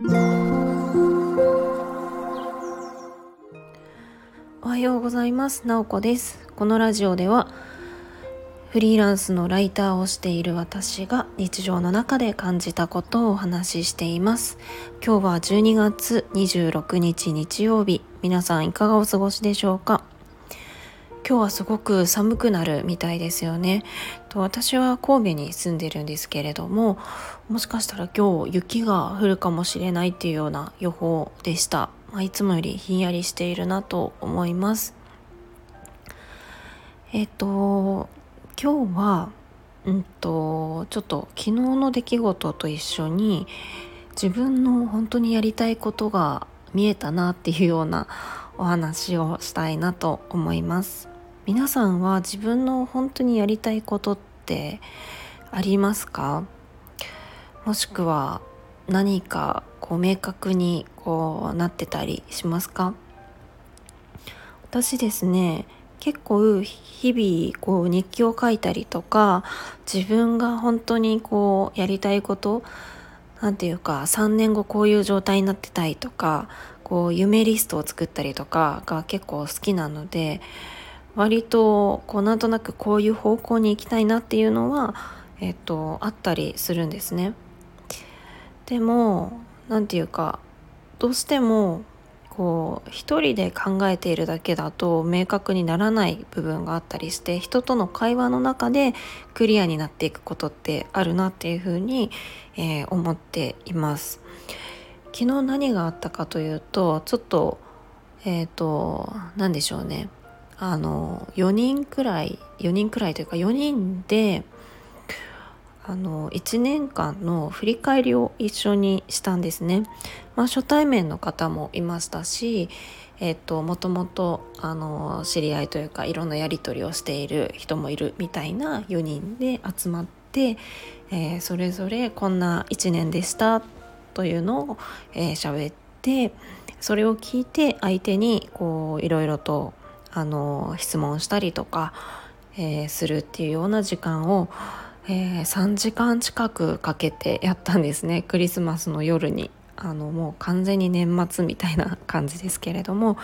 おはようございます。なおこです。このラジオではフリーランスのライターをしている私が日常の中で感じたことをお話ししています。今日は12月26日日曜日。皆さんいかがお過ごしでしょうか？今日はすごく寒くなるみたいですよね。と私は神戸に住んでるんですけれどももしかしたら今日雪が降るかもしれないっていうような予報でした、まあ、いつもよりひんやりしているなと思います。えっと今日は、うんと、ちょっと昨日の出来事と一緒に自分の本当にやりたいことが見えたなっていうようなお話をしたいなと思います。皆さんは自分の本当にやりたいことってありますか？もしくは何かこう明確にこうなってたりしますか？私ですね結構日々こう日記を書いたりとか自分が本当にこうやりたいことなんていうか3年後こういう状態になってたいとかこう夢リストを作ったりとかが結構好きなので割とこうなんとなくこういう方向に行きたいなっていうのは、えっと、あったりするんですね。でも何て言うかどうしてもこう一人で考えているだけだと明確にならない部分があったりして人との会話の中でクリアになっていくことってあるなっていうふうに、えー、思っています。昨日何があったかというとちょっとえっ、ー、と何でしょうねあの4人くらい4人くらいというか4人であの1年間の振り返りを一緒にしたんですね。まあ、初対面の方もいましたし、えっと、もともとあの知り合いというかいろんなやり取りをしている人もいるみたいな4人で集まって、えー、それぞれこんな1年でしたというのを喋、えー、ってそれを聞いて相手にこういろいろとあの質問したりとか、えー、するっていうような時間をえー、3時間近くかけてやったんですね。クリスマスの夜に。あのもう完全に年末みたいな感じですけれども。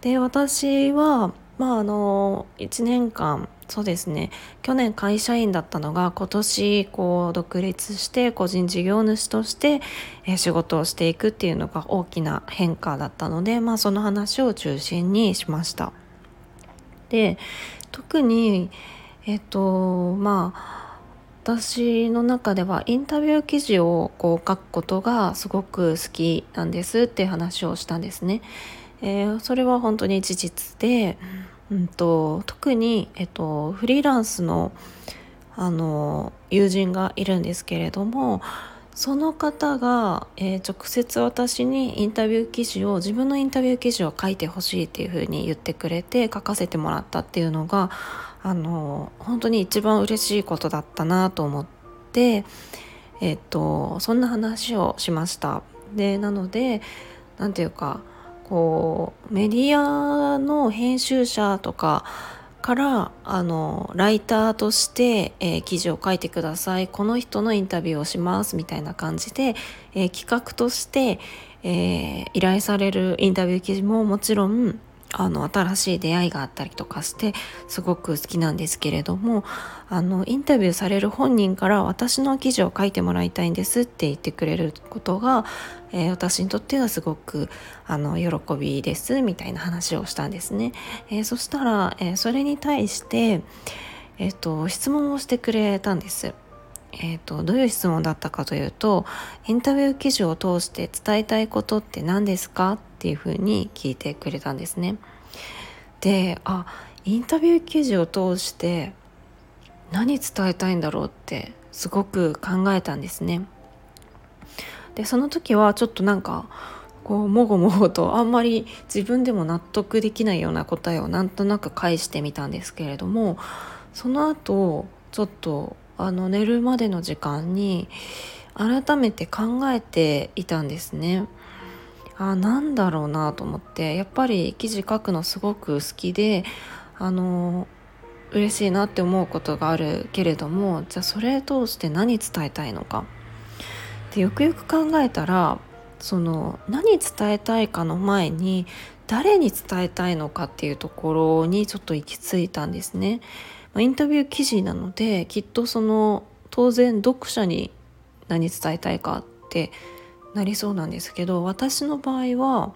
で私はまああの1年間そうですね。去年会社員だったのが今年こう独立して個人事業主として、え仕事をしていくっていうのが大きな変化だったので、まあ、その話を中心にしました。で特にえっとまあ私の中ではインタビュー記事をこう書くことがすごく好きなんですって話をしたんですね。えー、それは本当に事実で、うんと、特に、えっと、フリーランスのあの友人がいるんですけれどもその方が、えー、直接私にインタビュー記事を自分のインタビュー記事を書いてほしいっていうふうに言ってくれて書かせてもらったっていうのがあの本当に一番嬉しいことだったなと思ってえっとそんな話をしました。でなので何て言うかこうメディアの編集者とかからあのライターとして、えー、記事を書いてください。この人のインタビューをしますみたいな感じで、えー、企画として、えー、依頼されるインタビュー記事ももちろんあの新しい出会いがあったりとかしてすごく好きなんですけれどもあのインタビューされる本人から私の記事を書いてもらいたいんですって言ってくれることが、えー、私にとってはすごくあの喜びですみたいな話をしたんですね。えー、そしたら、えー、それに対して、えーと、質問をしてくれたんです。えーとどういう質問だったかというとインタビュー記事を通して伝えたいことって何ですかっていうふうに聞いてくれたんですね。であインタビュー記事を通して何伝えたいんだろうってすごく考えたんですね。でその時はちょっとなんかこうもごもごとあんまり自分でも納得できないような答えをなんとなく返してみたんですけれどもその後ちょっとあの寝るまでの時間に改めて考えていたんですね。あなんだろうなと思ってやっぱり記事書くのすごく好きであの嬉しいなって思うことがあるけれどもじゃあそれ通して何伝えたいのかでよくよく考えたらその何伝えたいかの前に誰に伝えたいのかっていうところにちょっと行き着いたんですね。インタビュー記事なのできっとその当然読者に何伝えたいかってなりそうなんですけど私の場合は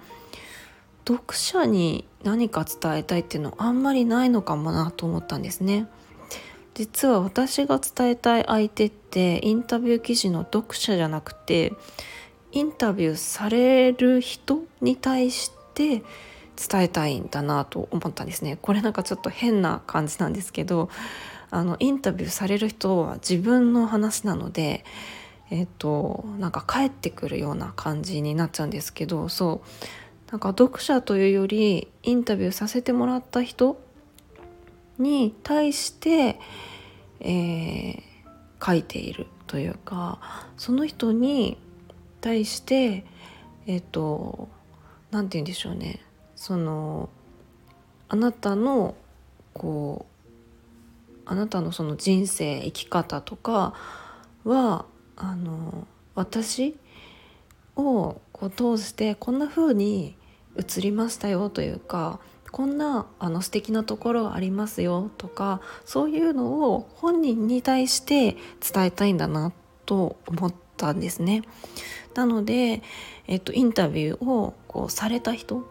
読者に何か伝えたいっていうのあんまりないのかもなと思ったんですね。実は私が伝えたい相手ってインタビュー記事の読者じゃなくてインタビューされる人に対して伝えたいんだなと思ったんですねこれなんかちょっと変な感じなんですけどあのインタビューされる人は自分の話なのでえっとなんか帰ってくるような感じになっちゃうんですけどそう。なんか読者というよりインタビューさせてもらった人に対して、えー、書いているというかその人に対してえっ、と何て言うんでしょうね。そのあなたのこうあなたのその人生生き方とかはあの私をこう通してこんな風に映りましたよというかこんなあの素敵なところありますよとかそういうのを本人に対して伝えたいんだなと思ったんですね。なので、えっと、インタビューをこうされた人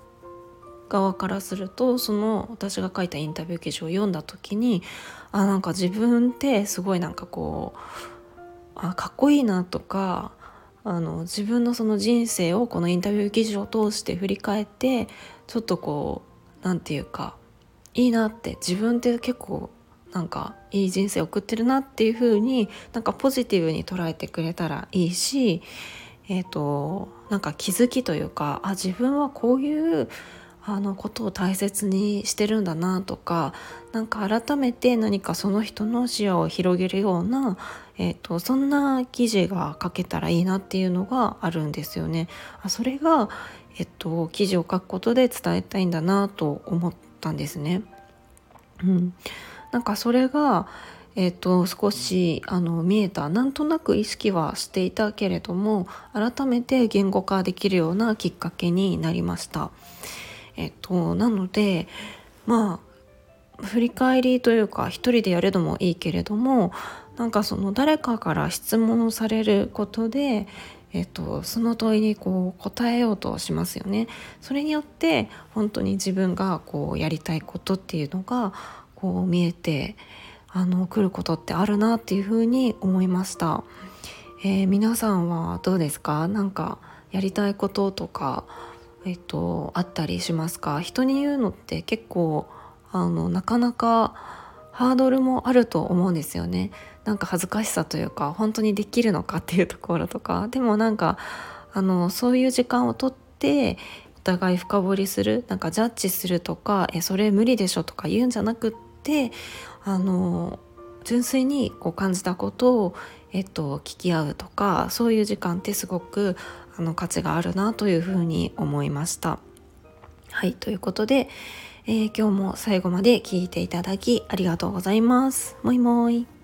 側からするとその私が書いたインタビュー記事を読んだ時にあなんか自分ってすごいなんかこうあかっこいいなとかあの自分のその人生をこのインタビュー記事を通して振り返ってちょっとこう何て言うかいいなって自分って結構なんかいい人生送ってるなっていう風になんかポジティブに捉えてくれたらいいしえっ、ー、となんか気づきというかあ自分はこういうあのことを大切にしてるんだなとかなんか改めて何かその人の視野を広げるような、えーと、そんな記事が書けたらいいなっていうのがあるんですよね。あそれが、えっと、記事を書くことで伝えたいんだなと思ったんですね。うん、なんかそれがえーと、少しあの見えたなんとなく意識はしていたけれども改めて言語化できるようなきっかけになりました。えっと、なのでまあ振り返りというか一人でやるのもいいけれどもなんかその誰かから質問されることで、えっと、その問いにこう答えようとしますよね。それによって本当に自分がこうやりたいことっていうのがこう見えてあの来ることってあるなっていうふうに思いました。えー、皆さんはどうですか？なんかやりたいこととかえっと、あったりしますか？人に言うのって結構あのなかなかハードルもあると思うんですよね。なんか恥ずかしさというか本当にできるのかっていうところとか。でもなんかあのそういう時間をとってお互い深掘りするなんかジャッジするとかえそれ無理でしょとか言うんじゃなくってあの純粋にこう感じたことを、えっと、聞き合うとかそういう時間ってすごくあの価値があるなというふうに思いました。はいということで、えー、今日も最後まで聞いていただきありがとうございます。もいもい。